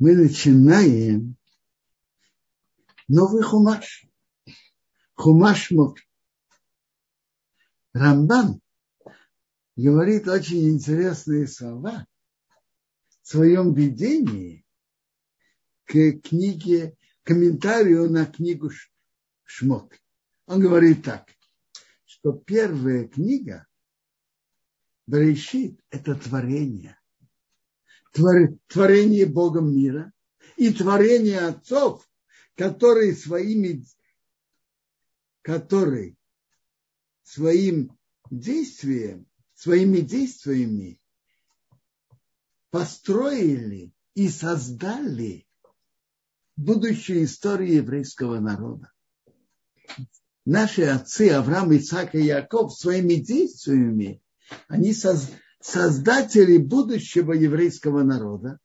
мы начинаем новый хумаш. Хумаш Мок. Рамбан говорит очень интересные слова в своем видении к книге, комментарию на книгу Шмот. Он говорит так, что первая книга Берешит – это творение. Творение Богом мира и творение отцов, которые своими, которые своим действием, своими действиями построили и создали будущую историю еврейского народа. Наши отцы Авраам, Исаак и Яков своими действиями они создатели будущего еврейского народа.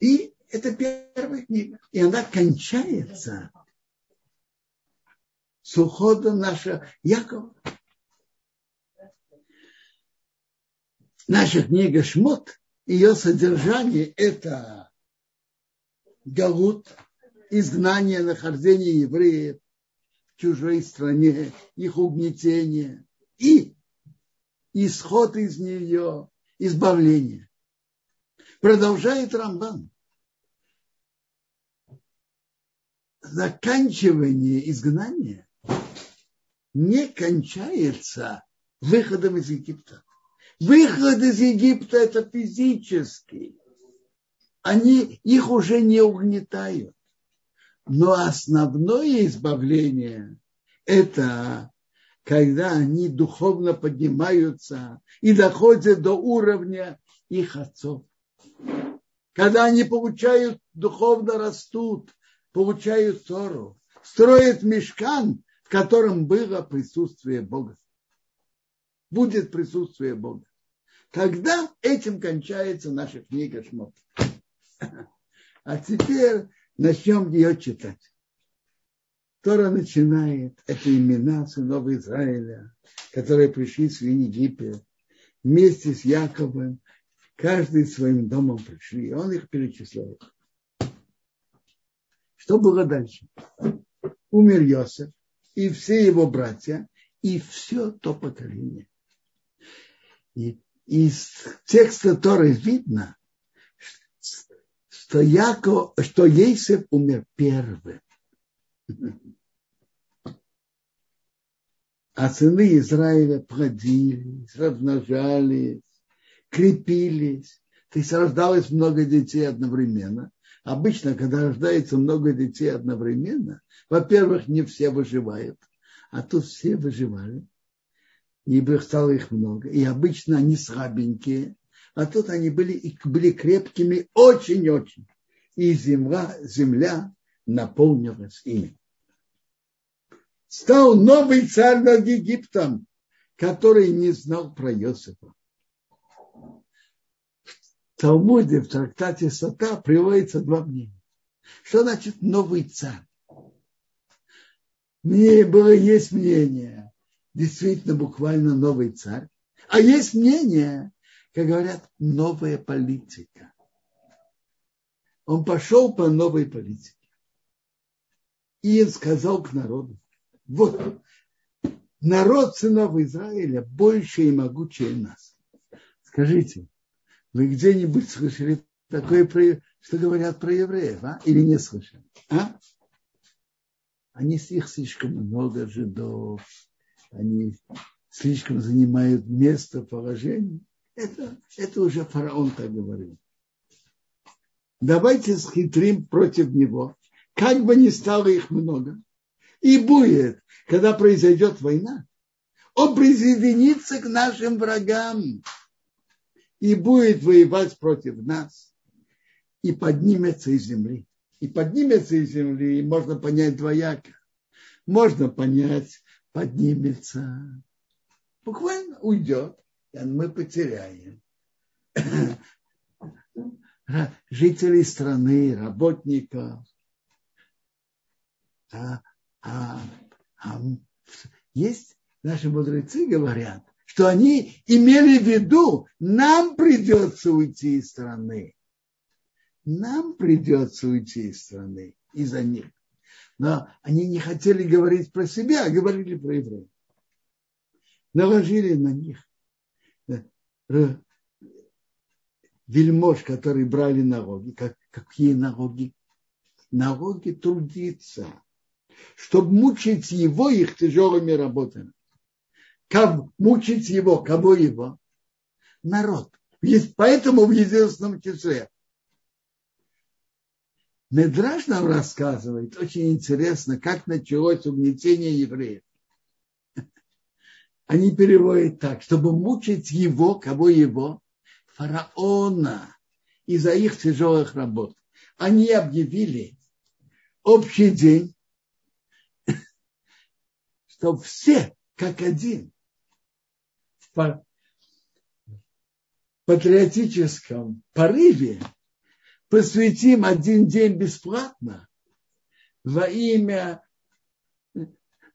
И это первая книга. И она кончается с уходом нашего Якова. Наша книга Шмот, ее содержание – это галут, изгнание, нахождение евреев в чужой стране, их угнетение и исход из нее, избавление. Продолжает Рамбан. Заканчивание изгнания не кончается выходом из Египта. Выход из Египта это физический. Они их уже не угнетают. Но основное избавление это когда они духовно поднимаются и доходят до уровня их отцов. Когда они получают, духовно растут, получают Тору, строят мешкан, в котором было присутствие Бога. Будет присутствие Бога. Тогда этим кончается наша книга Шмот. А теперь начнем ее читать. Тора начинает, это имена сынов Израиля, которые пришли в Египет вместе с Яковом, каждый своим домом пришли, он их перечисляет. Что было дальше? Умер Йосеф и все его братья, и все то поколение. И из текста Торы видно, что, Яков, что Ейсев умер первым. А сыны Израиля плодились, размножались, крепились. То есть рождалось много детей одновременно. Обычно, когда рождается много детей одновременно, во-первых, не все выживают, а тут все выживали. И стало их много. И обычно они слабенькие, а тут они были, были крепкими очень-очень. И земля, земля наполнилась ими стал новый царь над Египтом, который не знал про Иосифа. В Талмуде, в трактате Сота приводится два мнения. Что значит новый царь? Мне было есть мнение, действительно буквально новый царь, а есть мнение, как говорят, новая политика. Он пошел по новой политике и сказал к народу, вот народ сынов Израиля больше и могучее нас. Скажите, вы где-нибудь слышали такое, что говорят про евреев, а? Или не слышали? А? Они их слишком много жидов, они слишком занимают место, положение. Это, это уже фараон так говорил. Давайте схитрим против него, как бы ни стало их много. И будет, когда произойдет война, он присоединится к нашим врагам и будет воевать против нас. И поднимется из земли. И поднимется из земли, и можно понять двояко. Можно понять, поднимется, буквально уйдет, и мы потеряем. Жителей страны, работников, а а, а есть наши мудрецы говорят, что они имели в виду, нам придется уйти из страны. нам придется уйти из страны из-за них. Но они не хотели говорить про себя, а говорили про евреев. Наложили на них э, вельмож, которые брали налоги. Как, какие налоги? Налоги трудиться, чтобы мучить его их тяжелыми работами. Как мучить его? Кого его? Народ. Поэтому в единственном числе Медраж нам рассказывает, очень интересно, как началось угнетение евреев. Они переводят так, чтобы мучить его, кого его, фараона, из-за их тяжелых работ. Они объявили общий день, что все, как один, в патриотическом порыве посвятим один день бесплатно во имя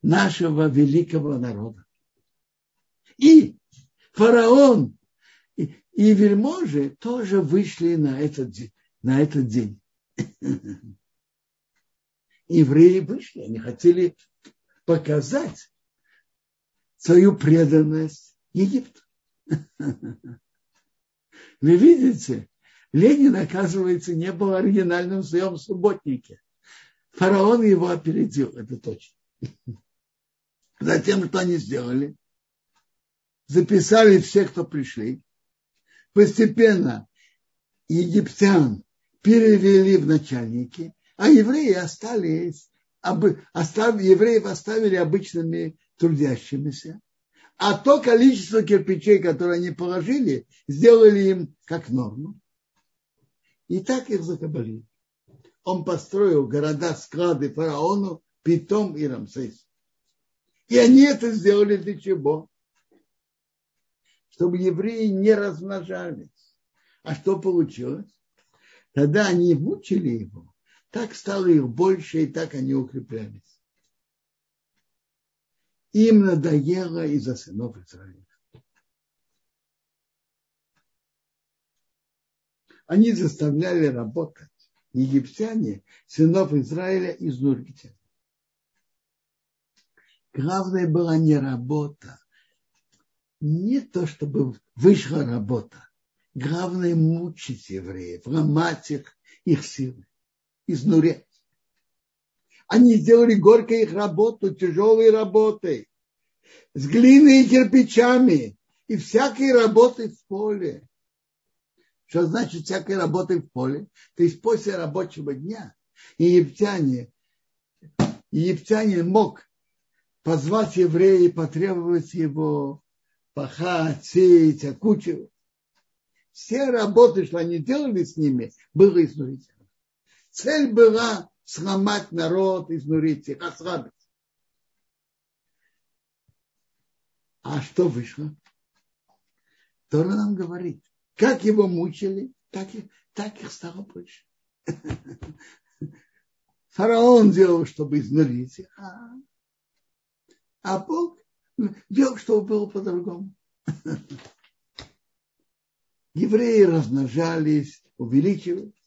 нашего великого народа. И фараон и, вельможи тоже вышли на этот, на этот день. Евреи вышли, они хотели показать свою преданность Египту. Вы видите, Ленин, оказывается, не был оригинальным в своем субботнике. Фараон его опередил, это точно. Затем, что они сделали? Записали всех, кто пришли. Постепенно египтян перевели в начальники, а евреи остались, остав, евреев оставили обычными трудящимися. А то количество кирпичей, которые они положили, сделали им как норму. И так их закабалили. Он построил города, склады фараону, Питом и Рамсес. И они это сделали для чего? Чтобы евреи не размножались. А что получилось? Тогда они мучили его. Так стало их больше, и так они укреплялись. Им надоело из-за сынов Израиля. Они заставляли работать египтяне, сынов Израиля из изнурительно. Главное была не работа, не то, чтобы вышла работа. Главное мучить евреев, ломать их, их силы, изнурять. Они сделали горькой их работу, тяжелой работой, с глиной и кирпичами, и всякой работой в поле. Что значит всякой работы в поле? То есть после рабочего дня египтяне, египтянин мог позвать еврея и потребовать его пахать, сеять, окучивать. Все работы, что они делали с ними, было изнурительно. Цель была сломать народ, изнурить их, ослабить. А что вышло? Тора нам говорит, как его мучили, так, и, так их стало больше. Фараон делал, чтобы изнурить их, а, а Бог делал, чтобы было по-другому. Евреи размножались, увеличивались.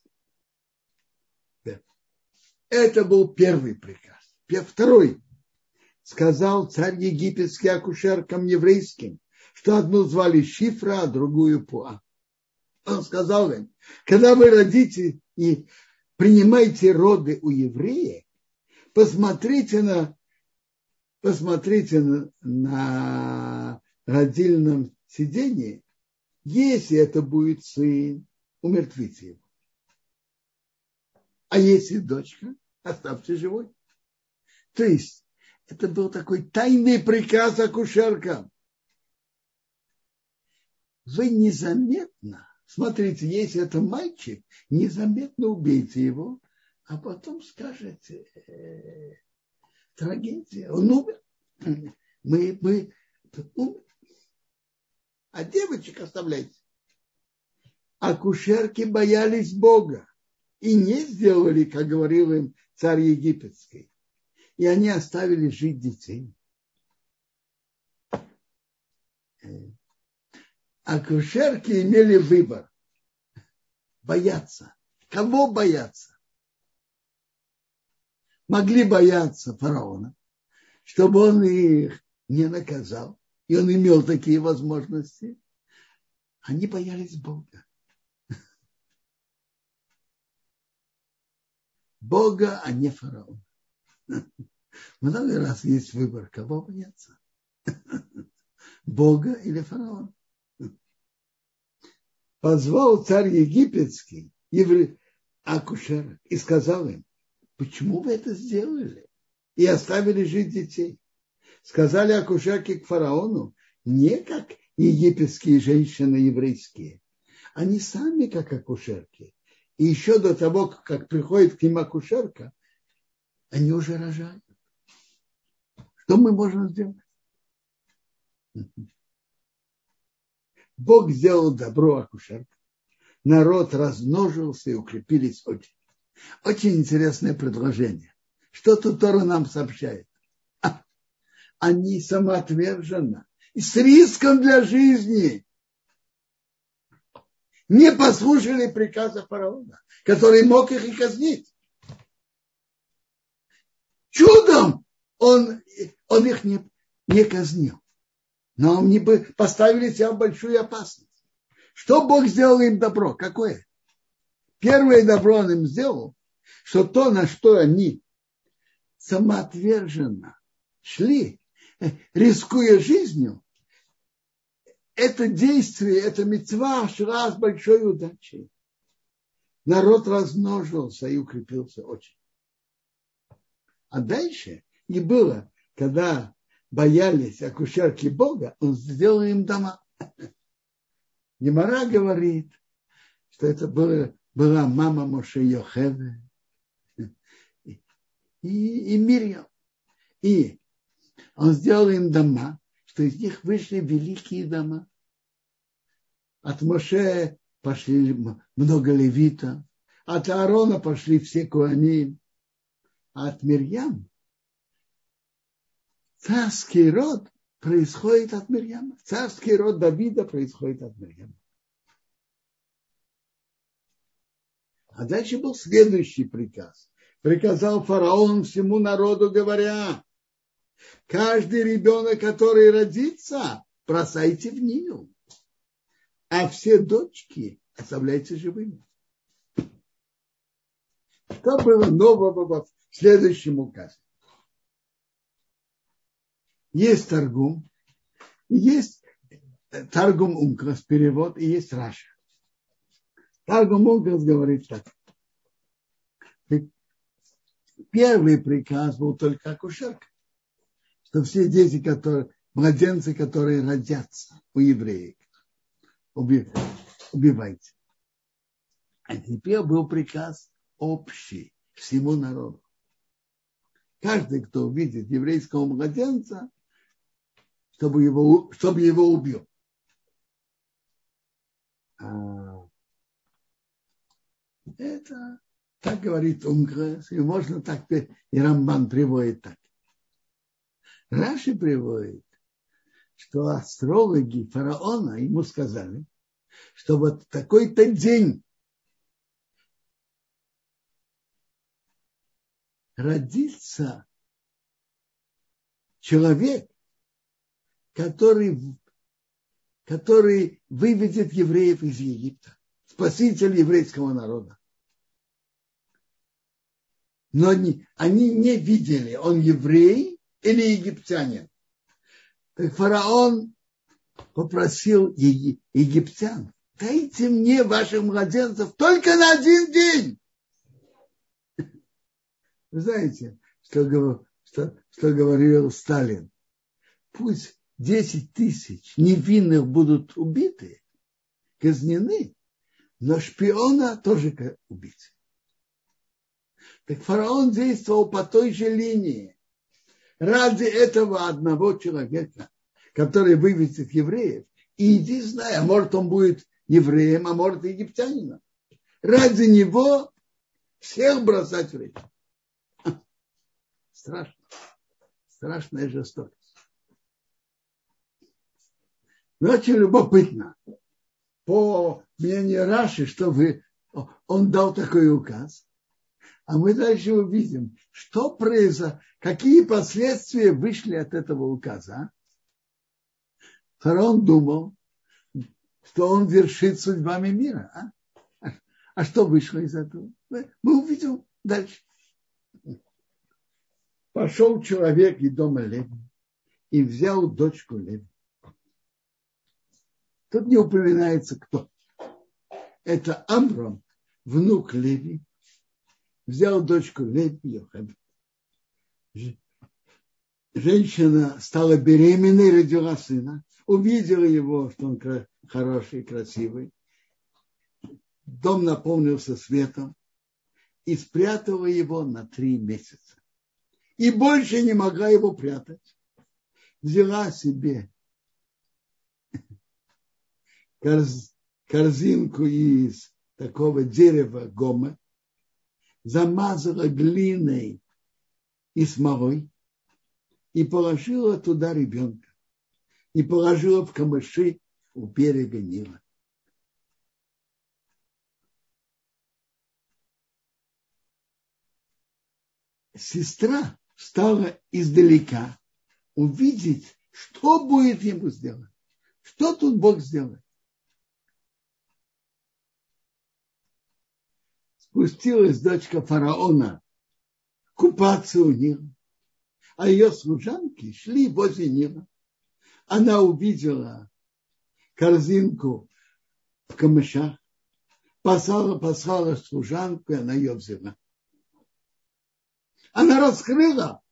Это был первый приказ. Второй. Сказал царь египетский акушеркам еврейским, что одну звали Шифра, а другую Пуа. Он сказал им, когда вы родите и принимаете роды у еврея, посмотрите на, посмотрите на, на родильном сидении, если это будет сын, умертвите его. А если дочка, оставьте живой. То есть это был такой тайный приказ акушеркам. Вы незаметно Смотрите, если это мальчик, незаметно убейте его, а потом скажете, э, трагедия, он умер. Мы, мы умер. А девочек оставляйте. Акушерки боялись Бога и не сделали, как говорил им царь египетский. И они оставили жить детей. Э, акушерки имели выбор. Бояться. Кого бояться? Могли бояться фараона, чтобы он их не наказал. И он имел такие возможности. Они боялись Бога. Бога, а не фараона. Много раз есть выбор, кого бояться. Бога или фараона. Позвал царь египетский евре... акушерок и сказал им, почему вы это сделали? И оставили жить детей. Сказали акушерки к фараону, не как египетские женщины еврейские. Они сами как акушерки. И еще до того, как приходит к ним акушерка, они уже рожают. Что мы можем сделать? Бог сделал добро акушерка. Народ размножился и укрепились очень. Очень интересное предложение. Что тут Тора нам сообщает? Они самоотверженно и с риском для жизни не послушали приказа фараона, который мог их и казнить. Чудом он, он их не, не казнил. Но они бы поставили себя в большую опасность. Что Бог сделал им добро? Какое? Первое добро он им сделал, что то, на что они самоотверженно шли, рискуя жизнью, это действие, это мецва шла с большой удачей. Народ размножился и укрепился очень. А дальше не было, когда боялись акушерки Бога, он сделал им дома. Немара говорит, что это было, была мама Моше Йохеве и, и Мирьям. И он сделал им дома, что из них вышли великие дома. От Моше пошли много левитов, от Аарона пошли все куани, а от Мирьям царский род происходит от Мирьяма. Царский род Давида происходит от Мирьяма. А дальше был следующий приказ. Приказал фараон всему народу, говоря, каждый ребенок, который родится, бросайте в нее, а все дочки оставляйте живыми. Что было нового в следующем указе? Есть торгум, есть Таргум Ункрас перевод, и есть Раша. Таргум Ункрас говорит так. Первый приказ был только акушерка, что все дети, которые, младенцы, которые родятся у евреев, убивайте. А теперь был приказ общий всему народу. Каждый, кто увидит еврейского младенца, чтобы его, чтобы его убил. А, это так говорит Унгрес, и можно так, и Рамбан приводит так. Раши приводит, что астрологи фараона ему сказали, что вот такой-то день родится человек, который, который выведет евреев из Египта, спаситель еврейского народа. Но они, они не видели, он еврей или египтянин. Фараон попросил египтян, дайте мне ваших младенцев только на один день. Вы знаете, что, что, что говорил Сталин? Пусть 10 тысяч невинных будут убиты, казнены, но шпиона тоже убить. Так фараон действовал по той же линии. Ради этого одного человека, который вывезет евреев, и иди знай, а может он будет евреем, а может египтянином. Ради него всех бросать в реку. Страшно. Страшная жестокость. Но очень любопытно. По мнению Раши, что вы, он дал такой указ, а мы дальше увидим, что произошло, какие последствия вышли от этого указа. Фараон думал, что он вершит судьбами мира. А, а что вышло из этого? Мы увидим дальше. Пошел человек из дома Леви и взял дочку Леви. Тут не упоминается кто. Это Амром, внук Леви, взял дочку Леви Йохабет. Женщина стала беременной, родила сына, увидела его, что он хороший, красивый. Дом наполнился светом и спрятала его на три месяца. И больше не могла его прятать. Взяла себе корзинку из такого дерева гома, замазала глиной и смолой и положила туда ребенка. И положила в камыши у берега Нила. Сестра стала издалека увидеть, что будет ему сделать. Что тут Бог сделает? Спустилась дочка фараона купаться у Нила, а ее служанки шли возле Нила. Она увидела корзинку в камышах, послала, послала служанку, и она ее взяла. Она раскрыла,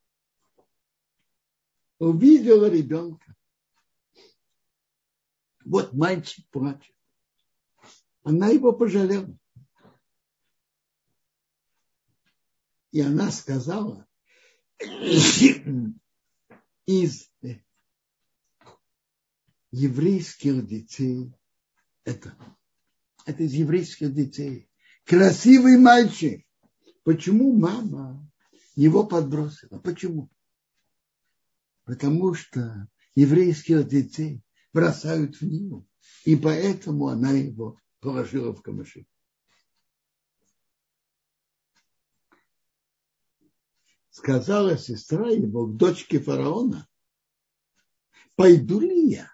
увидела ребенка. Вот мальчик плачет. Она его пожалела. И она сказала, из еврейских детей, это, это из еврейских детей, красивый мальчик. Почему мама его подбросила? Почему? Потому что еврейских детей бросают в Нил, и поэтому она его положила в камыши. Сказала сестра его дочке фараона, пойду ли я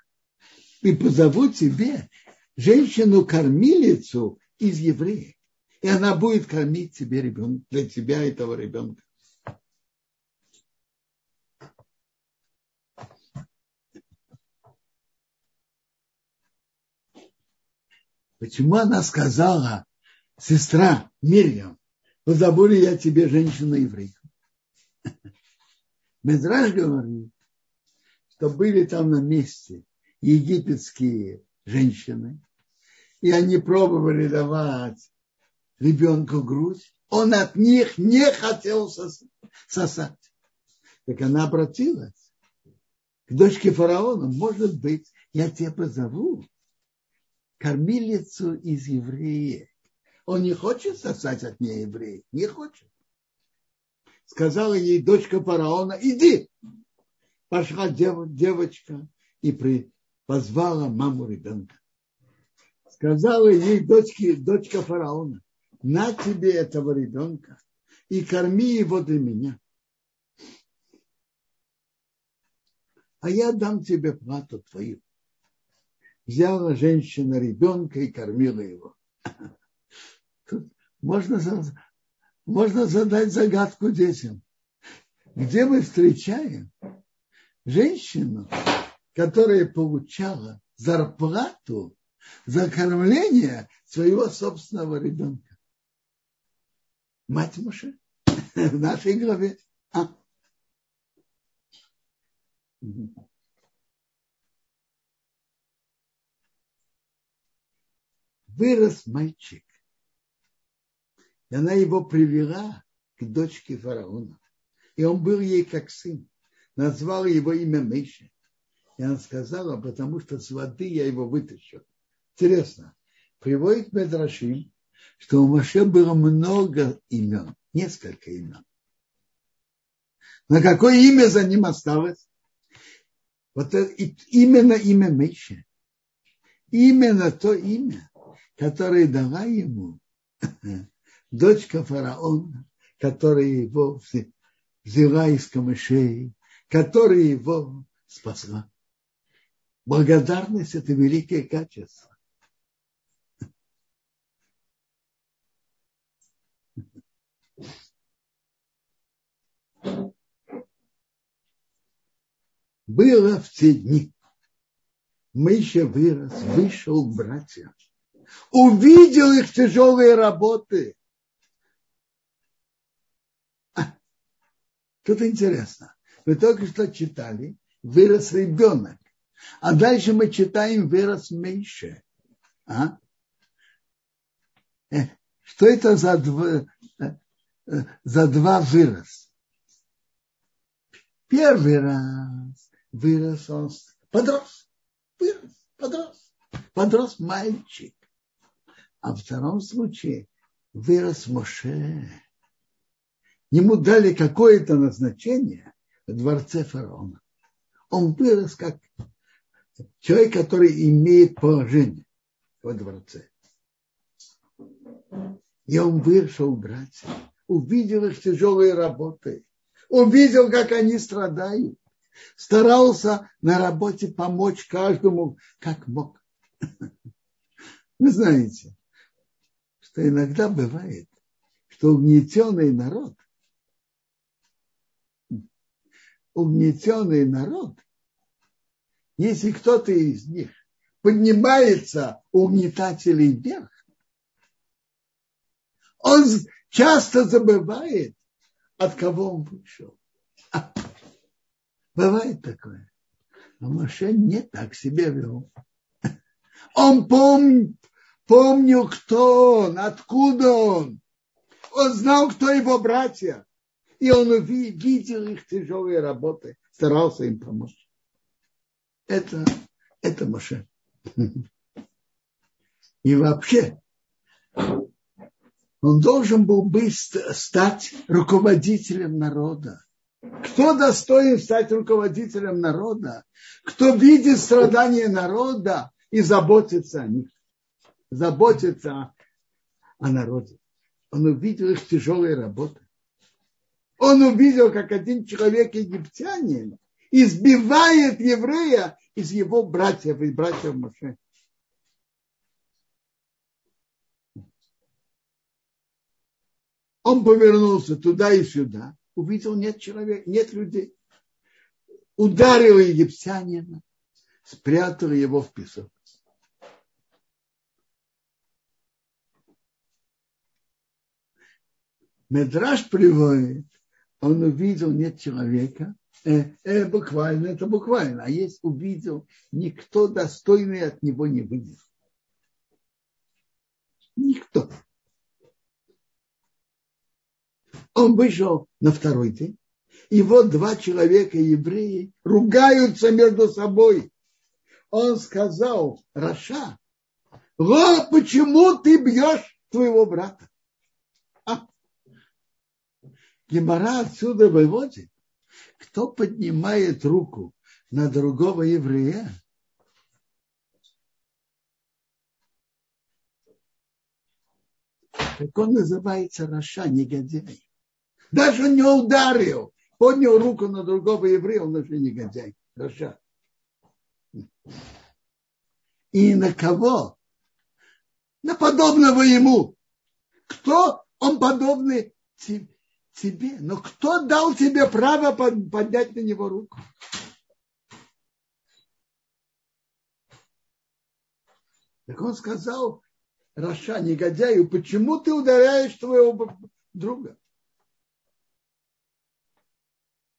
и позову тебе женщину-кормилицу из евреев, и она будет кормить тебе ребенка, для тебя этого ребенка. Почему она сказала, сестра Мирьям, ли я тебе женщину-еврейку? Медраж говорит, что были там на месте египетские женщины, и они пробовали давать ребенку грудь, он от них не хотел сосать. Так она обратилась к дочке фараона, может быть, я тебя позову, кормилицу из евреев. Он не хочет сосать от нее евреев, не хочет сказала ей дочка фараона, иди. Пошла дев, девочка и при, позвала маму ребенка. Сказала ей дочке, дочка фараона, на тебе этого ребенка и корми его для меня. А я дам тебе плату твою. Взяла женщина ребенка и кормила его. Тут можно можно задать загадку детям. Где мы встречаем женщину, которая получала зарплату за кормление своего собственного ребенка? Мать Моше в нашей главе. А? Вырос мальчик и она его привела к дочке фараона. И он был ей как сын. Назвала его имя Мейша. И она сказала, потому что с воды я его вытащу. Интересно. Приводит Медрашим, что у Маше было много имен, несколько имен. На какое имя за ним осталось? Вот это, именно имя Мейша. Именно то имя, которое дала ему дочка фараона, которая его взяла из камышей, которая его спасла. Благодарность – это великое качество. Было в те дни. Мы еще вырос, вышел к братьям. Увидел их тяжелые работы. Тут интересно. Вы только что читали, вырос ребенок. А дальше мы читаем, вырос меньше. А? Э, что это за два, э, э, за два вырос? Первый раз вырос он, подрос, вырос, подрос, подрос мальчик. А в втором случае вырос Моше. Ему дали какое-то назначение в дворце фараона. Он вырос как человек, который имеет положение во дворце. И он вышел братья, увидел их тяжелые работы, увидел, как они страдают, старался на работе помочь каждому, как мог. Вы знаете, что иногда бывает, что угнетенный народ, угнетенный народ, если кто-то из них поднимается угнетателей вверх, он часто забывает, от кого он вышел. Бывает такое. Но Моше не так себя вел. Он помнит, помнил, кто он, откуда он. Он знал, кто его братья. И он увидел их тяжелые работы, старался им помочь. Это, это Моше. И вообще, он должен был быть, стать руководителем народа. Кто достоин стать руководителем народа? Кто видит страдания народа и заботится о них? Заботится о народе. Он увидел их тяжелые работы. Он увидел, как один человек египтянин избивает еврея из его братьев, из братьев Моше. Он повернулся туда и сюда, увидел, нет человека, нет людей. Ударил египтянина, спрятал его в песок. Медраж приводит, он увидел, нет человека, э, э, буквально, это буквально, а есть увидел, никто достойный от него не выйдет. Никто. Он вышел на второй день, и вот два человека, евреи, ругаются между собой. Он сказал, Раша, Ла, почему ты бьешь твоего брата? А? Гемара отсюда выводит, кто поднимает руку на другого еврея, как он называется רשע, негодяй. Даже не ударил. Поднял руку на другого еврея, он уже негодяй. רשע. И на кого? На подобного ему. Кто он подобный тебе? Но кто дал тебе право поднять на него руку? Так он сказал, Раша, негодяю, почему ты ударяешь твоего друга?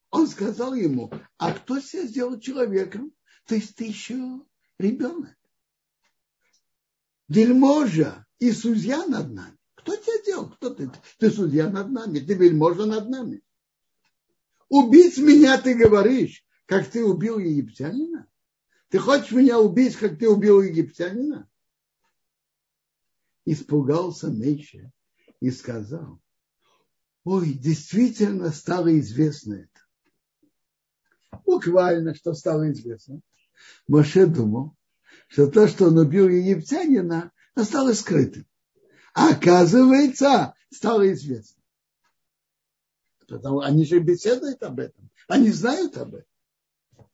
Он сказал ему, а кто себя сделал человеком? То есть ты еще ребенок. Вельможа и судья над нами. Кто тебя делал? Кто ты? Ты судья над нами, ты вельможа над нами. Убить меня ты говоришь, как ты убил египтянина? Ты хочешь меня убить, как ты убил египтянина? Испугался Мейша и сказал, ой, действительно стало известно это буквально, что стало известно. Моше думал, что то, что он убил египтянина, осталось скрытым. Оказывается, стало известно. Потому они же беседуют об этом. Они знают об этом.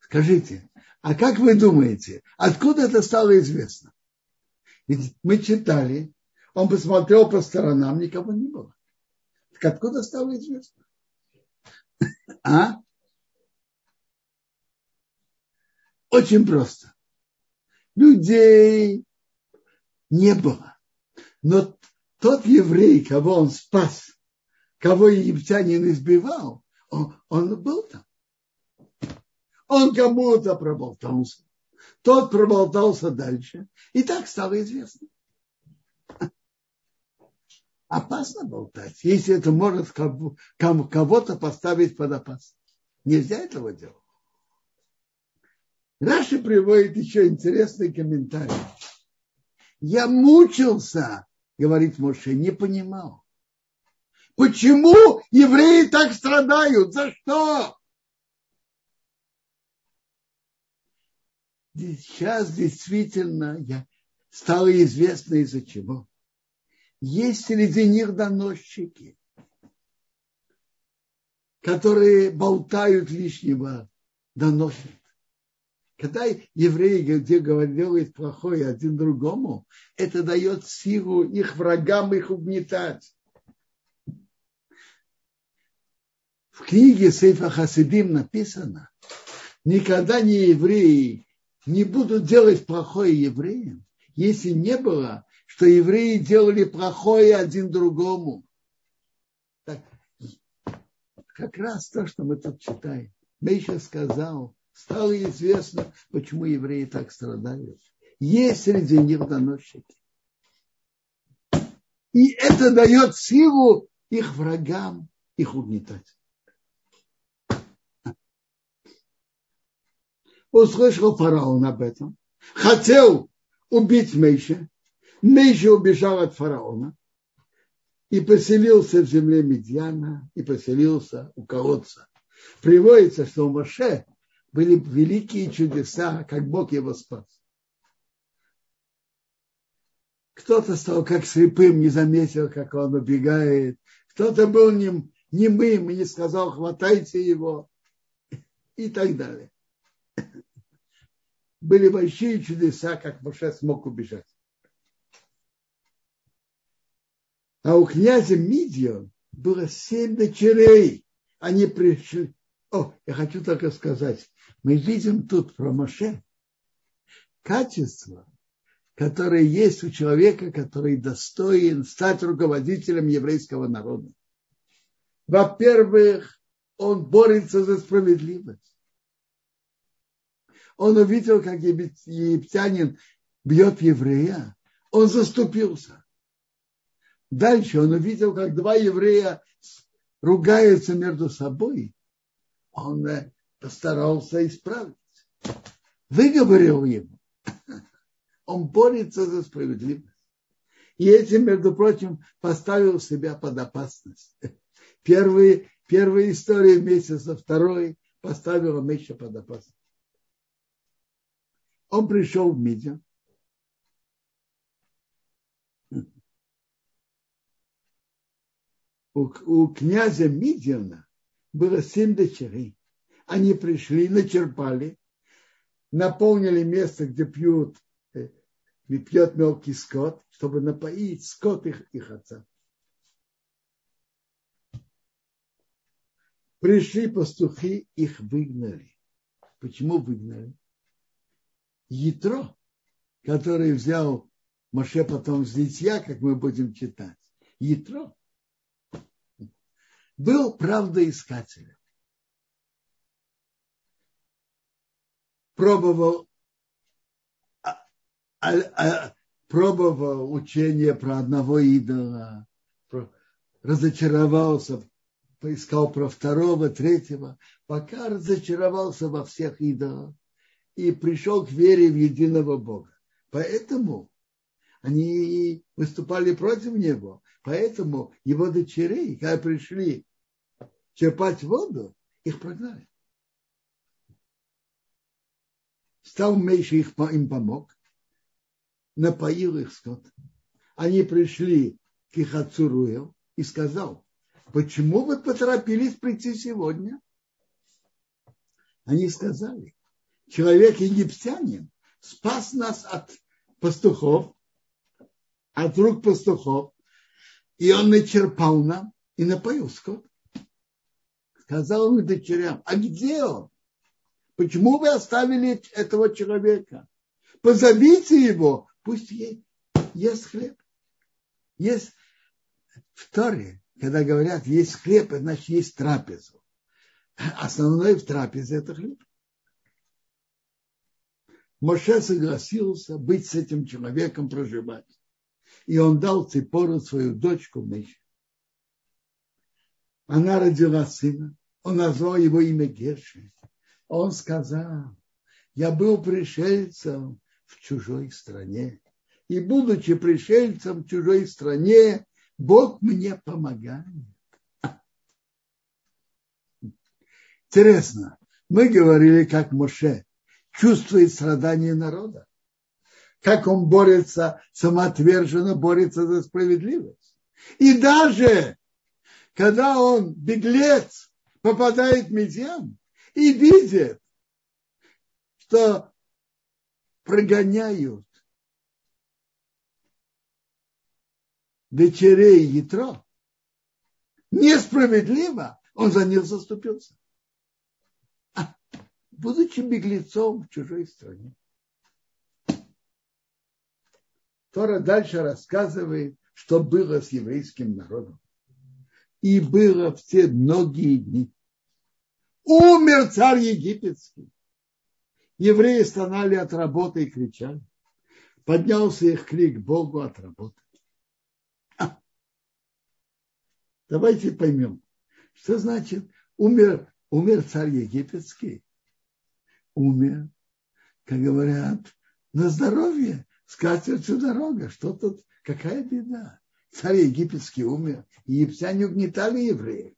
Скажите, а как вы думаете, откуда это стало известно? Ведь мы читали, он посмотрел по сторонам, никого не было. Так откуда стало известно? А? Очень просто. Людей не было. Но тот еврей, кого он спас, кого египтянин избивал, он, он был там. Он кому-то проболтался. Тот проболтался дальше. И так стало известно. Опасно болтать, если это может кого-то поставить под опасность. Нельзя этого делать. Раши приводит еще интересный комментарий. Я мучился, говорит Моше, не понимал. Почему евреи так страдают? За что? Сейчас действительно я стало известно из-за чего. Есть среди них доносчики, которые болтают лишнего, доносят. Когда евреи где говорят плохое один другому, это дает силу их врагам их угнетать. В книге Сейфа Хасидим написано, никогда не евреи не будут делать плохое евреям, если не было, что евреи делали плохое один другому. Так, как раз то, что мы тут читаем. Мейша сказал, стало известно, почему евреи так страдают. Есть среди них доносчики. И это дает силу их врагам их угнетать. услышал фараон об этом, хотел убить Мейша, Мейша убежал от фараона и поселился в земле Медьяна, и поселился у колодца. Приводится, что у Моше были великие чудеса, как Бог его спас. Кто-то стал как слепым, не заметил, как он убегает. Кто-то был нем, немым и не сказал, хватайте его. И так далее были большие чудеса, как Моше смог убежать. А у князя Мидио было семь дочерей. Они пришли. О, я хочу только сказать, мы видим тут про Моше качество, которое есть у человека, который достоин стать руководителем еврейского народа. Во-первых, он борется за справедливость он увидел, как египтянин бьет еврея, он заступился. Дальше он увидел, как два еврея ругаются между собой. Он э, постарался исправить. Выговорил ему. Он борется за справедливость. И этим, между прочим, поставил себя под опасность. Первые, первая история вместе со второй поставила Меша под опасность. Он пришел в Мидьян. У, князя Мидьяна было семь дочерей. Они пришли, начерпали, наполнили место, где пьют, э, пьет мелкий скот, чтобы напоить скот их, их отца. Пришли пастухи, их выгнали. Почему выгнали? Ятро, который взял Моше потом с Литья, как мы будем читать, Ятро был правдоискателем. Пробовал, а, а, а, пробовал учение про одного идола, про, разочаровался, поискал про второго, третьего, пока разочаровался во всех идолах и пришел к вере в единого Бога. Поэтому они выступали против него. Поэтому его дочерей, когда пришли черпать воду, их прогнали. Стал меньше их, им помог, напоил их скот. они пришли к их отцу Руэл и сказал, почему вы поторопились прийти сегодня? Они сказали, человек египтянин спас нас от пастухов, от рук пастухов, и он начерпал нам и напоил скот. Сказал он дочерям, а где он? Почему вы оставили этого человека? Позовите его, пусть ест, ест хлеб. Есть в Торе, когда говорят, есть хлеб, значит, есть трапезу. Основной в трапезе – это хлеб. Моше согласился быть с этим человеком, проживать. И он дал Ципору свою дочку Мише. Она родила сына. Он назвал его имя Герши. Он сказал, я был пришельцем в чужой стране. И будучи пришельцем в чужой стране, Бог мне помогает. Интересно, мы говорили, как Моше чувствует страдания народа, как он борется, самоотверженно борется за справедливость. И даже когда он, беглец, попадает в Медиан и видит, что прогоняют дочерей Ятро, несправедливо, он за них заступился. А, будучи беглецом в чужой стране. Тора дальше рассказывает, что было с еврейским народом. И было в те многие дни. Умер царь египетский. Евреи стонали от работы и кричали. Поднялся их крик Богу от работы. Давайте поймем, что значит умер, умер царь египетский. Умер, как говорят, на здоровье, скатертью дорога. Что тут, какая беда? Царь египетский умер, египтяне угнетали евреев.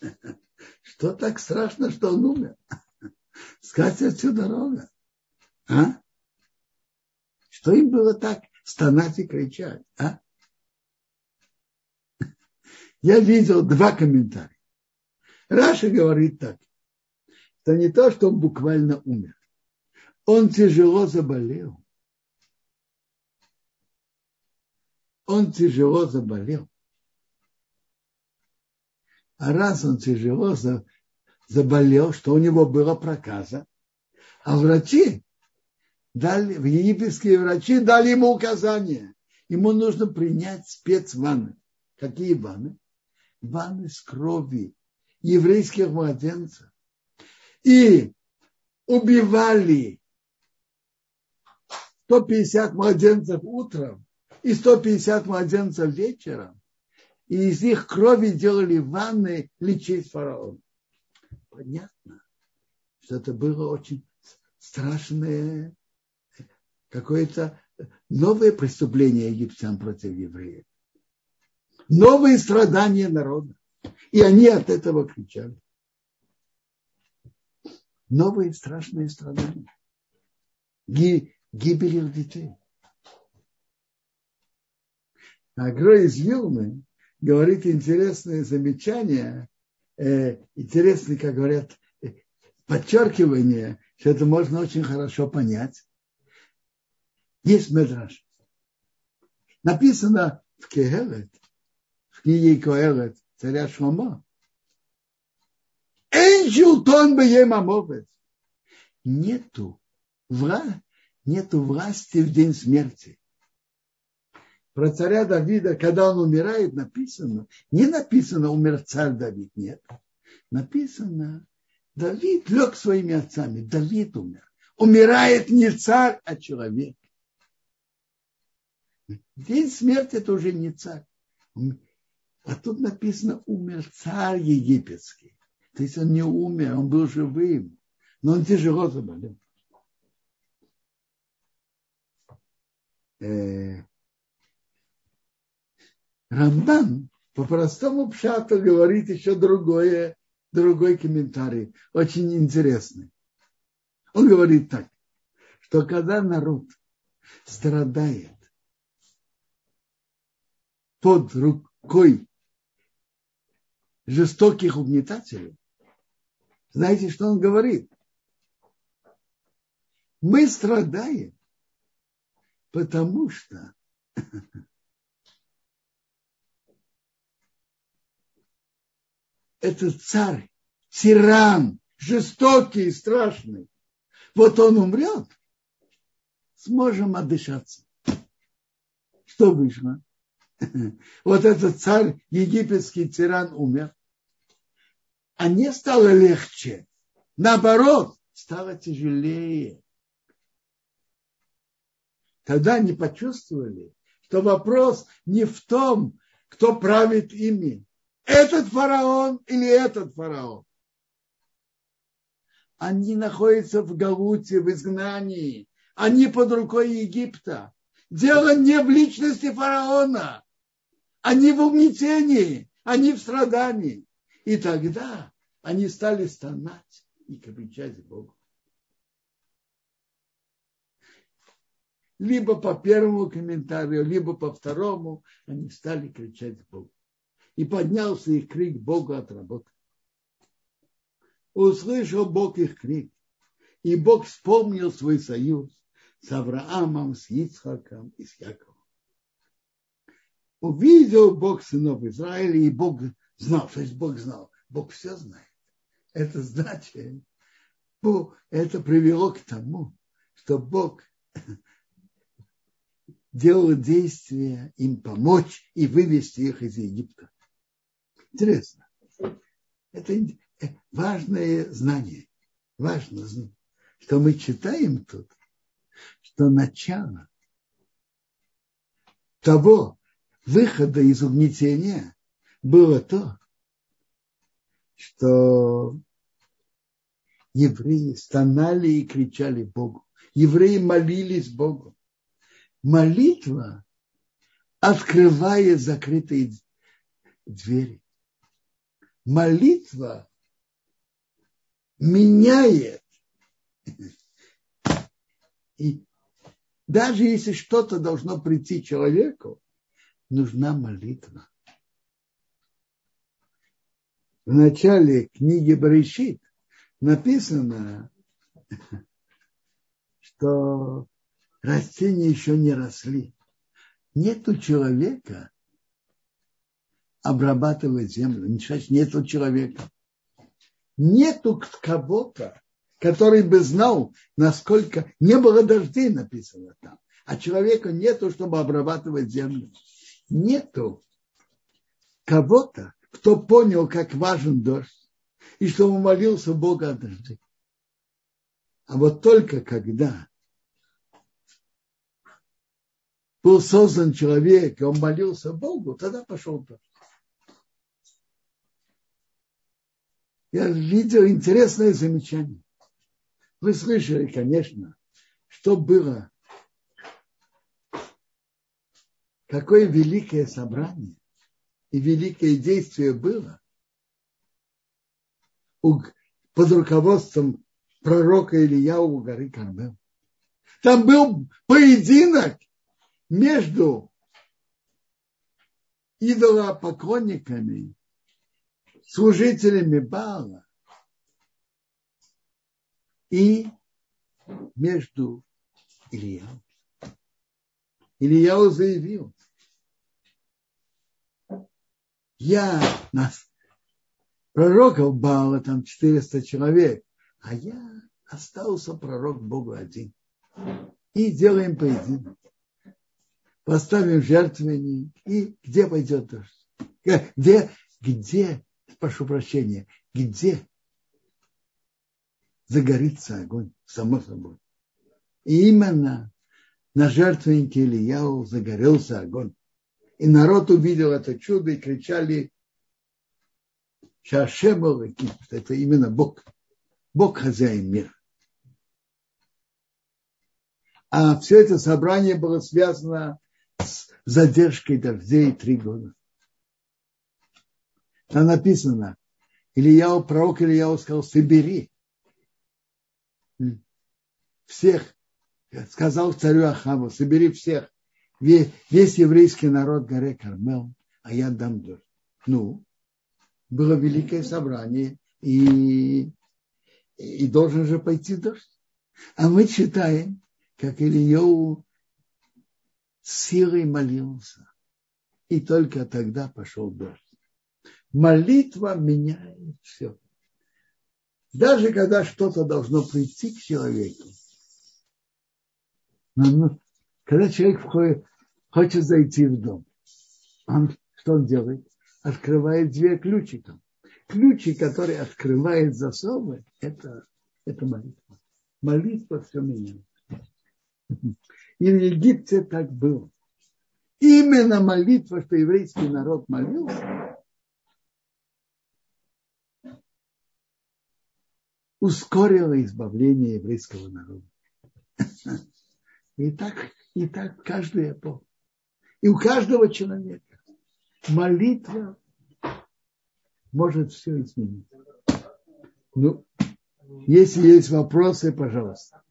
Что так страшно, что он умер? Скатертью дорога. А? Что им было так стонать и кричать? А? Я видел два комментария. Раша говорит так. Это не то, что он буквально умер. Он тяжело заболел. Он тяжело заболел. А раз он тяжело заболел, что у него была проказа, а врачи дали, египетские врачи дали ему указание. Ему нужно принять спецванны. Какие ванны? Ванны с крови еврейских младенцев. И убивали 150 младенцев утром и 150 младенцев вечером. И из их крови делали ванны лечить фараона. Понятно, что это было очень страшное какое-то новое преступление египтян против евреев. Новые страдания народа. И они от этого кричали. Новые страшные страдания. Гибель их детей. А Грой из Вилны говорит интересное замечание, э, интересное, как говорят, э, подчеркивание, что это можно очень хорошо понять. Есть медраж. Написано в Кехелет, в книге Коэлет, царя Шломо. Энджултон беемамовец. Нету, вра, нету власти в день смерти. Про царя Давида, когда он умирает, написано, не написано умер царь Давид, нет. Написано, Давид лег своими отцами, Давид умер. Умирает не царь, а человек. День смерти это уже не царь. А тут написано, умер царь египетский. То есть он не умер, он был живым, но он тяжело заболел. Э, Рамбан по простому пшату говорит еще другое, другой комментарий, очень интересный. Он говорит так, что когда народ страдает под рукой жестоких угнетателей, знаете, что он говорит? Мы страдаем, потому что этот царь, тиран, жестокий и страшный, вот он умрет, сможем отдышаться. Что вышло? Вот этот царь, египетский тиран умер. А не стало легче. Наоборот, стало тяжелее. Тогда они почувствовали, что вопрос не в том, кто правит ими. Этот фараон или этот фараон. Они находятся в Галуте, в изгнании. Они под рукой Египта. Дело не в личности фараона. Они в угнетении, они в страдании. И тогда они стали стонать и кричать Богу. Либо по первому комментарию, либо по второму они стали кричать Богу. И поднялся их крик Богу от работы. Услышал Бог их крик. И Бог вспомнил свой союз с Авраамом, с Ицхаком и с Яковом. Увидел Бог сынов Израиля, и Бог знал, то есть Бог знал, Бог все знает. Это значит, это привело к тому, что Бог делал действия им помочь и вывести их из Египта. Интересно. Это важное знание. Важно, что мы читаем тут, что начало того выхода из угнетения было то, что евреи стонали и кричали Богу. Евреи молились Богу. Молитва открывает закрытые двери. Молитва меняет. И даже если что-то должно прийти человеку, нужна молитва. В начале книги Баришит написано, что растения еще не росли. Нету человека обрабатывать землю. Нету человека. Нету кого-то, который бы знал, насколько не было дождей, написано там. А человека нету, чтобы обрабатывать землю. Нету кого-то, кто понял, как важен дождь, и что он молился Бога о дожде. А вот только когда был создан человек, и он молился Богу, тогда пошел дождь. Я видел интересное замечание. Вы слышали, конечно, что было, какое великое собрание и великое действие было под руководством пророка Илья у горы Кармел. Там был поединок между идолопоклонниками, служителями Бала и между Ильяу. Ильяу заявил, я нас, пророков Бала там 400 человек, а я остался пророк Богу один. И делаем поединок. Поставим жертвенник, и где пойдет дождь? Где, где, прошу прощения, где загорится огонь, само собой. И именно на жертвеннике Ильяу загорелся огонь. И народ увидел это чудо и кричали Шашемов, это именно Бог, Бог хозяин мира. А все это собрание было связано с задержкой дождей три года. Там написано, Ильяу, пророк Ильяу сказал, собери всех, сказал царю Ахаву, собери всех весь, весь еврейский народ горе Кармел, а я дам дождь. Ну, было великое собрание, и, и должен же пойти дождь. А мы читаем, как Ильяу силой молился. И только тогда пошел дождь. Молитва меняет все. Даже когда что-то должно прийти к человеку. Ну, когда человек входит, хочет зайти в дом, он, что он делает? Открывает дверь ключиком. Ключик, который открывает засовы, это, это молитва. Молитва все меняет. И в Египте так было. Именно молитва, что еврейский народ молился, ускорила избавление еврейского народа. И так, и так каждую эпоху. И у каждого человека молитва может все изменить. Ну, если есть вопросы, пожалуйста.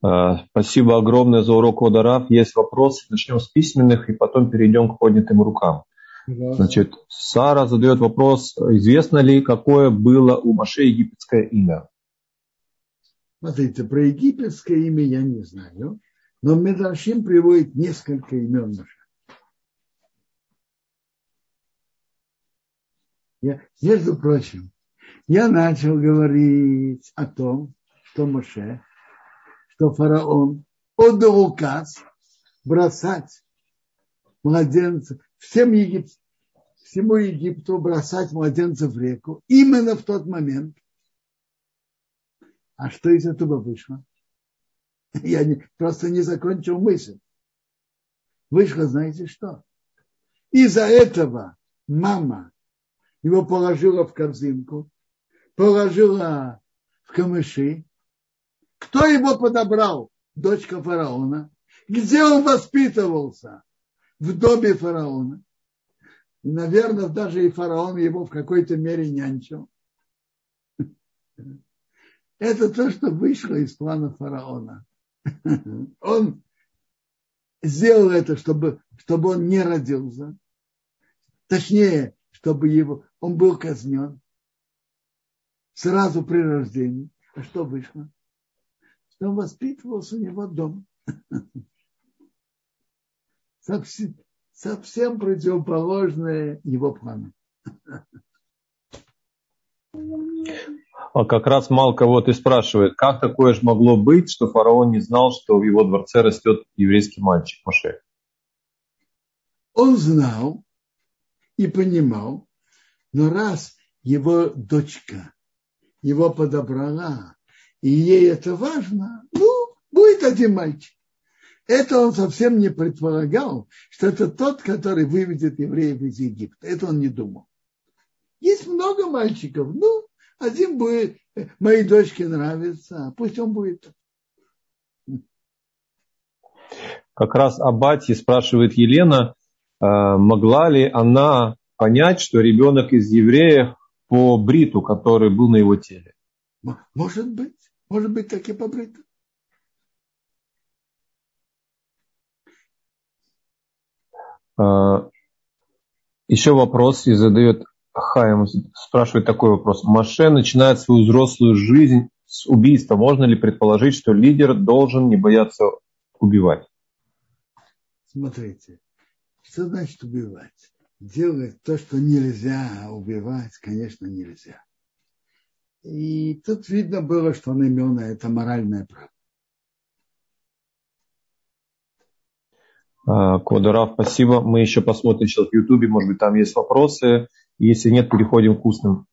А, спасибо огромное за урок Ударав. Есть вопросы. Начнем с письменных и потом перейдем к поднятым рукам. Значит, Сара задает вопрос, известно ли, какое было у Маше египетское имя? Смотрите, про египетское имя я не знаю, но Медаршим приводит несколько имен Маше. Я, между прочим, я начал говорить о том, что Моше, что фараон отдал указ бросать младенцев, всем Егип, всему Египту бросать младенцев в реку именно в тот момент. А что из этого вышло? Я не, просто не закончил мысль. Вышло, знаете что? Из-за этого мама его положила в корзинку, положила в камыши. Кто его подобрал? Дочка фараона. Где он воспитывался? В доме фараона. Наверное, даже и фараон его в какой-то мере нянчил. Это то, что вышло из плана фараона. Он сделал это, чтобы, чтобы он не родился. Точнее, чтобы его, он был казнен сразу при рождении. А что вышло? Что он воспитывался у него дома. Совсем, совсем противоположное его плану. А как раз Малка вот и спрашивает, как такое же могло быть, что фараон не знал, что в его дворце растет еврейский мальчик Моше? Он знал, и понимал, но раз его дочка его подобрала, и ей это важно, ну, будет один мальчик. Это он совсем не предполагал, что это тот, который выведет евреев из Египта. Это он не думал. Есть много мальчиков. Ну, один будет, моей дочке нравится, пусть он будет. Как раз о Бате спрашивает Елена, Э, могла ли она понять, что ребенок из евреев по бриту, который был на его теле? Может быть. Может быть, так и по бриту. Еще вопрос и задает Хаим, спрашивает такой вопрос. Маше начинает свою взрослую жизнь с убийства. Можно ли предположить, что лидер должен не бояться убивать? Смотрите, что значит убивать? Делать то, что нельзя убивать, конечно, нельзя. И тут видно было, что он имел на это моральное право. Кодорав, спасибо. Мы еще посмотрим сейчас в Ютубе, может быть, там есть вопросы. Если нет, переходим к устным.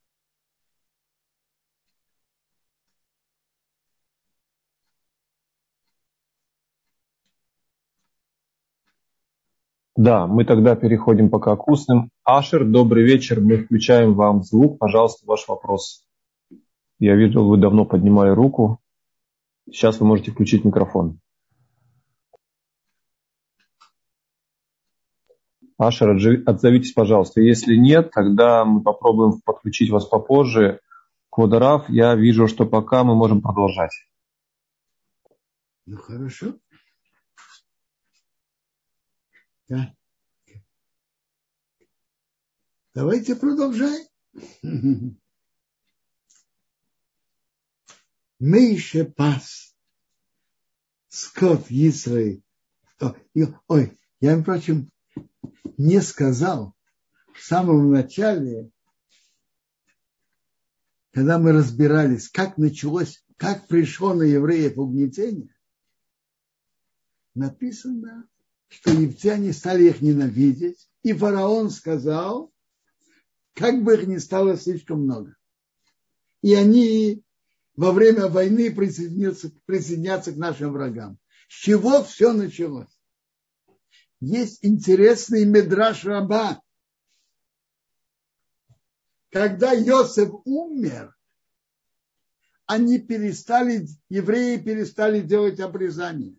Да, мы тогда переходим пока к устным. Ашер, добрый вечер. Мы включаем вам звук. Пожалуйста, ваш вопрос. Я видел, вы давно поднимали руку. Сейчас вы можете включить микрофон. Ашер, отзовитесь, пожалуйста. Если нет, тогда мы попробуем подключить вас попозже. Квадорав, я вижу, что пока мы можем продолжать. Ну, хорошо. Да. Давайте продолжаем. Мы еще пас скот Израиль. Ой, я, впрочем, не сказал в самом начале, когда мы разбирались, как началось, как пришло на евреев угнетение, написано, что египтяне стали их ненавидеть, и фараон сказал, как бы их ни стало слишком много. И они во время войны присоединятся, присоединятся к нашим врагам. С чего все началось? Есть интересный медраж раба. Когда Йосеф умер, они перестали, евреи перестали делать обрезание.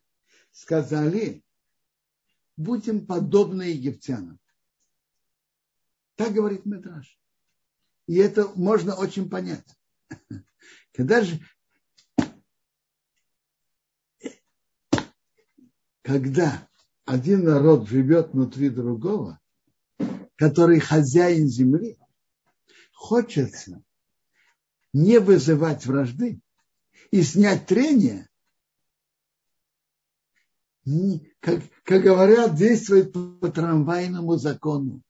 Сказали, будем подобны египтянам. Так говорит Медраж. И это можно очень понять. Когда же когда один народ живет внутри другого, который хозяин земли, хочется не вызывать вражды и снять трение, как, как говорят, действовать по трамвайному закону.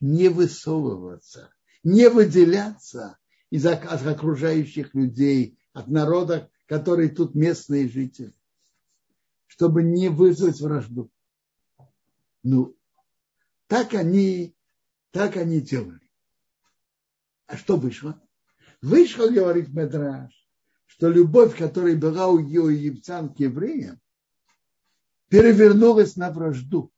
Не высовываться, не выделяться из от окружающих людей, от народа, которые тут местные жители, чтобы не вызвать вражду. Ну, так они, так они делали. А что вышло? Вышло, говорит Медраж, что любовь, которая была у египтян к евреям, перевернулась на вражду.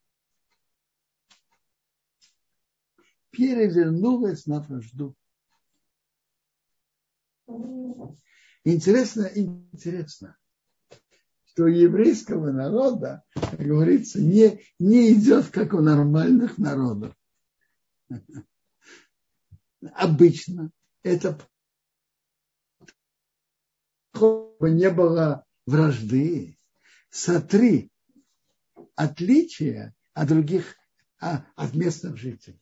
Перевернулась на вражду. Интересно, интересно, что у еврейского народа, как говорится, не, не идет, как у нормальных народов. Обычно это не было вражды. Сотри отличия от других, а, от местных жителей.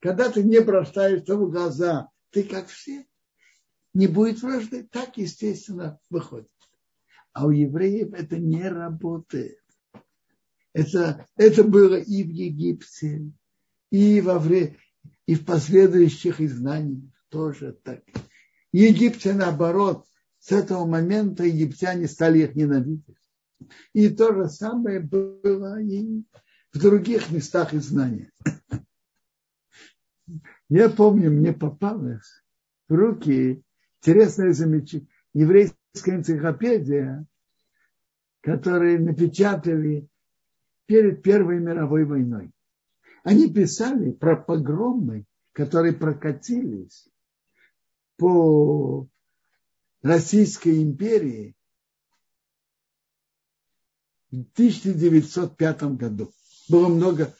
Когда ты не бросаешься в глаза, ты как все, не будет вражды, так естественно выходит. А у евреев это не работает. Это, это было и в Египте, и, во время, и в последующих изгнаниях тоже так. В Египте, наоборот, с этого момента египтяне стали их ненавидеть. И то же самое было и в других местах изгнания. Я помню, мне попалось в руки интересная замечание, еврейская энциклопедия, которые напечатали перед Первой мировой войной. Они писали про погромы, которые прокатились по Российской империи в 1905 году. Было много,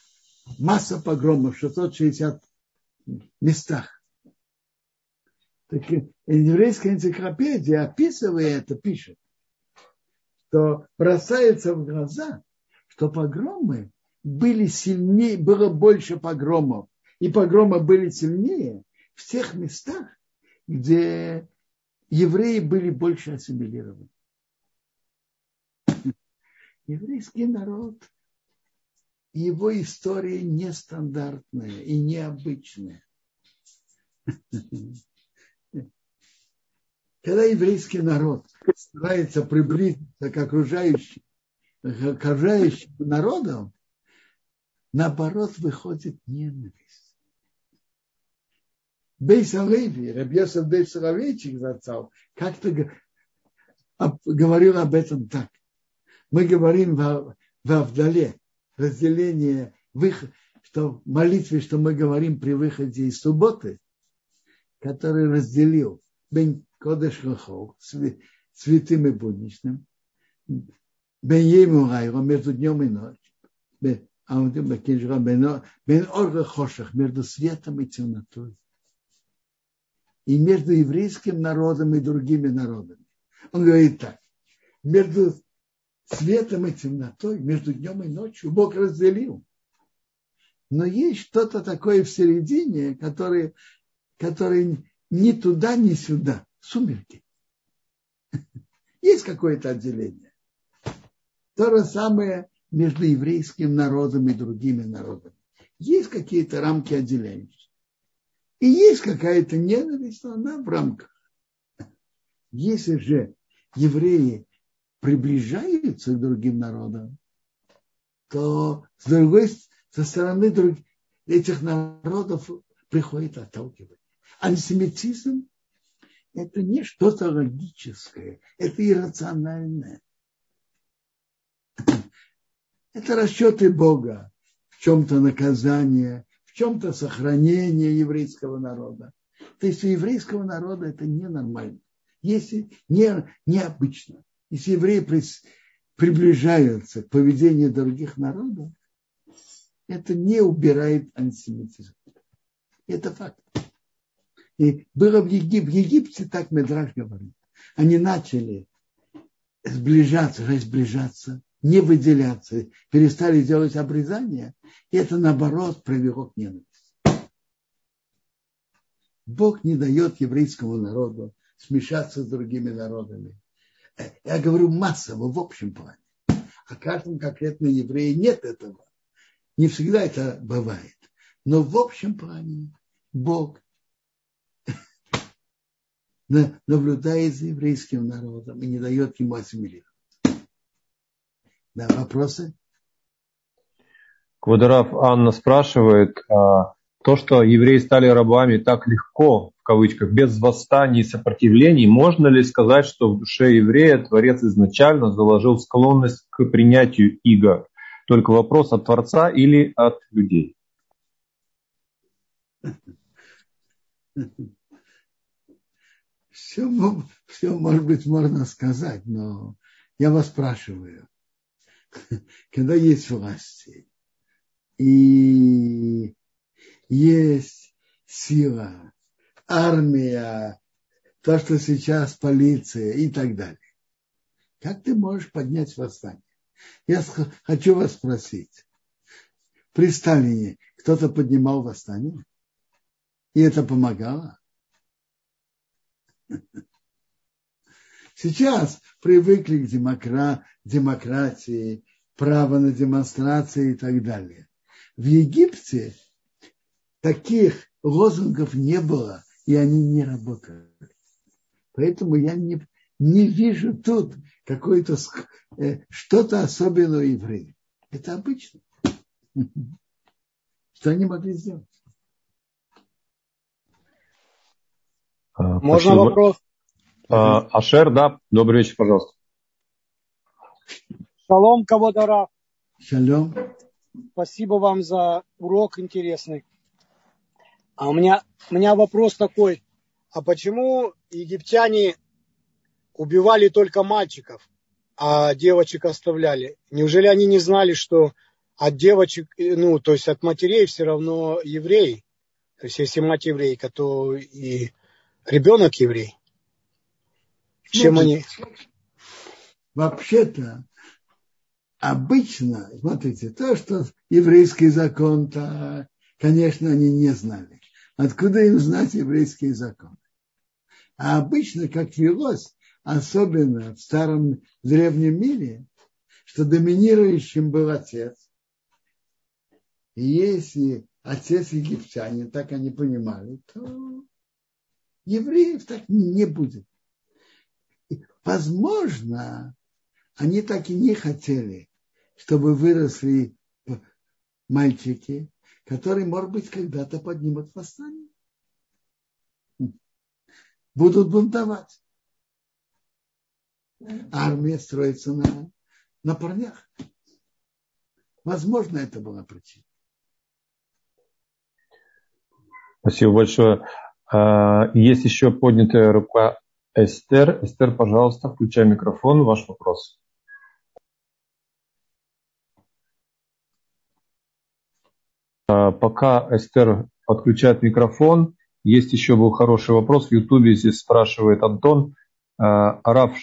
масса погромов, 660 местах. Так еврейская энциклопедия, описывая это, пишет, что бросается в глаза, что погромы были сильнее, было больше погромов, и погромы были сильнее в тех местах, где евреи были больше ассимилированы. Еврейский народ, его история нестандартная и необычная. Когда еврейский народ старается приблизиться к окружающим, к окружающим народам, наоборот выходит ненависть. Бейс Алеви, Рабьесов Бейс Алевичик зацал, как-то говорил об этом так. Мы говорим в, в Авдале, разделение, выход, что молитве, что мы говорим при выходе из субботы, который разделил Кодеш Лохол, святым и будничным, Бен Ему Райро, между днем и ночью, Бен Орга Хошах, между светом и темнотой и между еврейским народом и другими народами. Он говорит так, между светом и темнотой, между днем и ночью Бог разделил. Но есть что-то такое в середине, которое, которое ни туда, ни сюда. Сумерки. Есть какое-то отделение. То же самое между еврейским народом и другими народами. Есть какие-то рамки отделяющие. И есть какая-то ненависть, но она в рамках. Если же евреи приближаются к другим народам, то с другой со стороны друг, этих народов приходит отталкивание. Антисемитизм – это не что-то логическое, это иррациональное. Это расчеты Бога, в чем-то наказание, в чем-то сохранение еврейского народа. То есть у еврейского народа это ненормально, если не, необычно. Если евреи при, приближаются к поведению других народов, это не убирает антисемитизм. Это факт. И было в, Егип, в Египте, так Медраж говорит, они начали сближаться, сближаться, не выделяться, перестали делать обрезание, и это наоборот привело к ненависти. Бог не дает еврейскому народу смешаться с другими народами. Я говорю массово, в общем плане. А каждом конкретно евреи нет этого. Не всегда это бывает. Но в общем плане Бог наблюдает за еврейским народом и не дает ему ассимилировать. Да, вопросы? Квадорав Анна спрашивает, а, то, что евреи стали рабами так легко, в кавычках, без восстаний и сопротивлений, можно ли сказать, что в душе еврея Творец изначально заложил склонность к принятию иго? Только вопрос от Творца или от людей? Все, все, может быть, можно сказать, но я вас спрашиваю, когда есть власти и есть сила, армия, то, что сейчас полиция и так далее. Как ты можешь поднять восстание? Я хочу вас спросить. При Сталине кто-то поднимал восстание? И это помогало? Сейчас привыкли к демокра... демократии, право на демонстрации и так далее. В Египте таких лозунгов не было, и они не работали. Поэтому я не, не вижу тут какое-то э, что-то особенное у евреев. Это обычно. Что они могли сделать? Можно Спасибо. вопрос? А, Ашер, да, добрый вечер, пожалуйста. Шалом, Каводара. Шалом. Спасибо вам за урок интересный. А у меня, у меня вопрос такой. А почему египтяне убивали только мальчиков, а девочек оставляли? Неужели они не знали, что от девочек, ну, то есть от матерей все равно евреи? То есть если мать еврейка, то и ребенок еврей. Чем они? Вообще-то, обычно, смотрите, то, что еврейский закон-то, конечно, они не знали. Откуда им знать еврейский закон? А обычно, как велось, особенно в старом древнем мире, что доминирующим был отец. И если отец египтянин, так они понимали, то евреев так не будет. Возможно, они так и не хотели, чтобы выросли мальчики, которые, может быть, когда-то поднимут восстание. Будут бунтовать. Армия строится на, на парнях. Возможно, это была причина. Спасибо большое. А, есть еще поднятая рука Эстер. Эстер, пожалуйста, включай микрофон. Ваш вопрос. А, пока Эстер подключает микрофон, есть еще был хороший вопрос. В Ютубе здесь спрашивает Антон. А, Раф,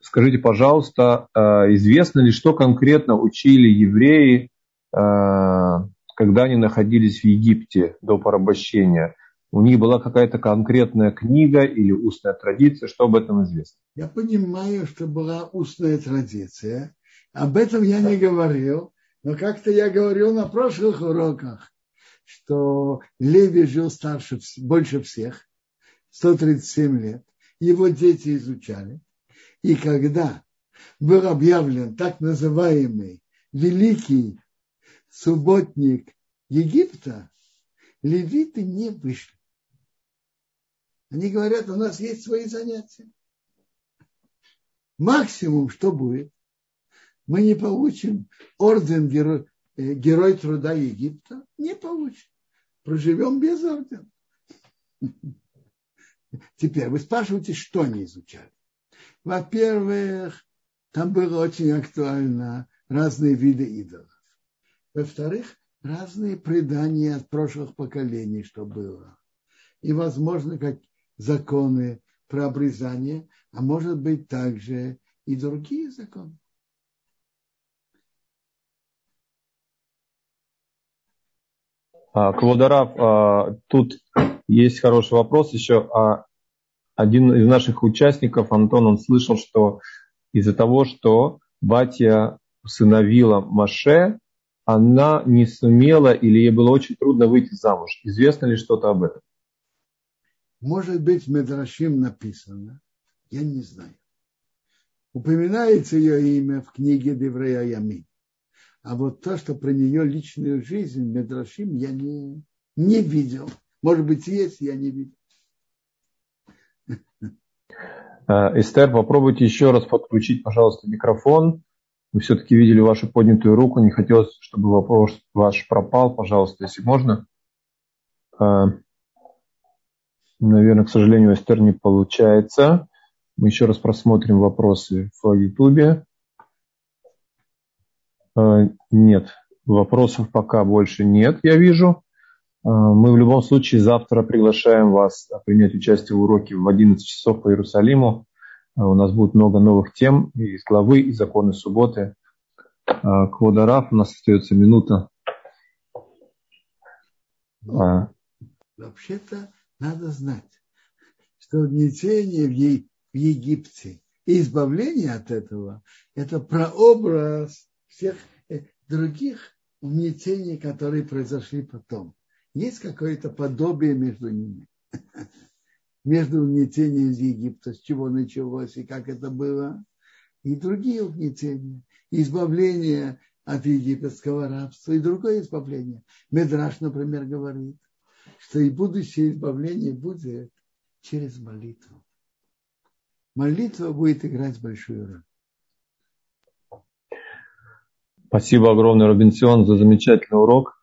скажите, пожалуйста, известно ли, что конкретно учили евреи, когда они находились в Египте до порабощения? У них была какая-то конкретная книга или устная традиция? Что об этом известно? Я понимаю, что была устная традиция. Об этом я не говорил, но как-то я говорил на прошлых уроках, что Леви жил старше, больше всех, 137 лет. Его дети изучали. И когда был объявлен так называемый великий субботник Египта, левиты не вышли. Они говорят, у нас есть свои занятия. Максимум, что будет, мы не получим орден Герой, э, Герой труда Египта, не получим. Проживем без ордена. Теперь вы спрашиваете, что они изучали. Во-первых, там было очень актуально разные виды идолов. Во-вторых, разные предания от прошлых поколений, что было. И, возможно, как законы про обрезание, а может быть также и другие законы. А, Квадарав, а, тут есть хороший вопрос еще. А один из наших участников, Антон, он слышал, что из-за того, что батя усыновила Маше, она не сумела или ей было очень трудно выйти замуж. Известно ли что-то об этом? Может быть, в Медрашим написано, я не знаю. Упоминается ее имя в книге Деврея Ямин. А вот то, что про нее личную жизнь, Медрашим, я не, не видел. Может быть, есть, я не видел. Э, Эстер, попробуйте еще раз подключить, пожалуйста, микрофон. Мы все-таки видели вашу поднятую руку. Не хотелось, чтобы вопрос ваш пропал. Пожалуйста, если можно. Наверное, к сожалению, Эстер не получается. Мы еще раз просмотрим вопросы в Ютубе. Э, нет, вопросов пока больше нет, я вижу. Э, мы в любом случае завтра приглашаем вас принять участие в уроке в 11 часов по Иерусалиму. У нас будет много новых тем из главы, и законы субботы. Квадараф, у нас остается минута. Ну, вообще-то надо знать, что угнетение в Египте и избавление от этого – это прообраз всех э, других угнетений, которые произошли потом. Есть какое-то подобие между ними. Между угнетением из Египта, с чего началось и как это было, и другие угнетения. Избавление от египетского рабства и другое избавление. Медраш, например, говорит, что и будущее избавление будет через молитву. Молитва будет играть большую роль. Спасибо огромное, Робинсон, за замечательный урок.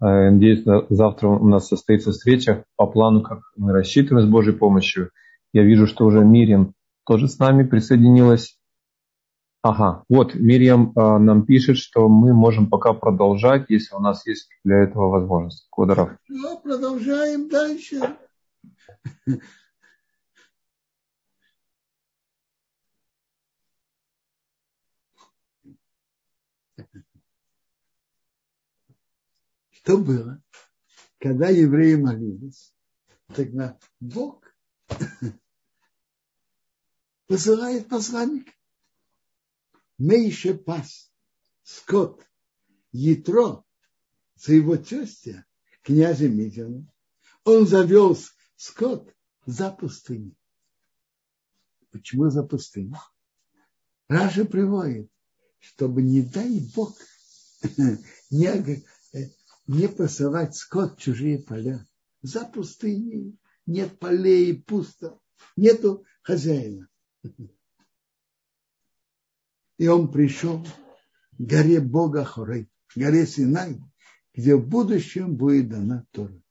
Э, надеюсь, завтра у нас состоится встреча по плану, как мы рассчитываем с Божьей помощью. Я вижу, что уже Мириам тоже с нами присоединилась. Ага, вот Мириам э, нам пишет, что мы можем пока продолжать, если у нас есть для этого возможность. Квадров. Ну, продолжаем дальше. Что было? Когда евреи молились, тогда Бог посылает посланника. Мейше пас, скот, Ятро, своего тестя, князя Мидиана, он завел скот за пустыню. Почему за пустыню? Раша приводит, чтобы, не дай Бог, не не посылать скот в чужие поля. За пустыней нет полей, пусто, нету хозяина. И он пришел к горе Бога Хорей, горе Синай, где в будущем будет дана Тора.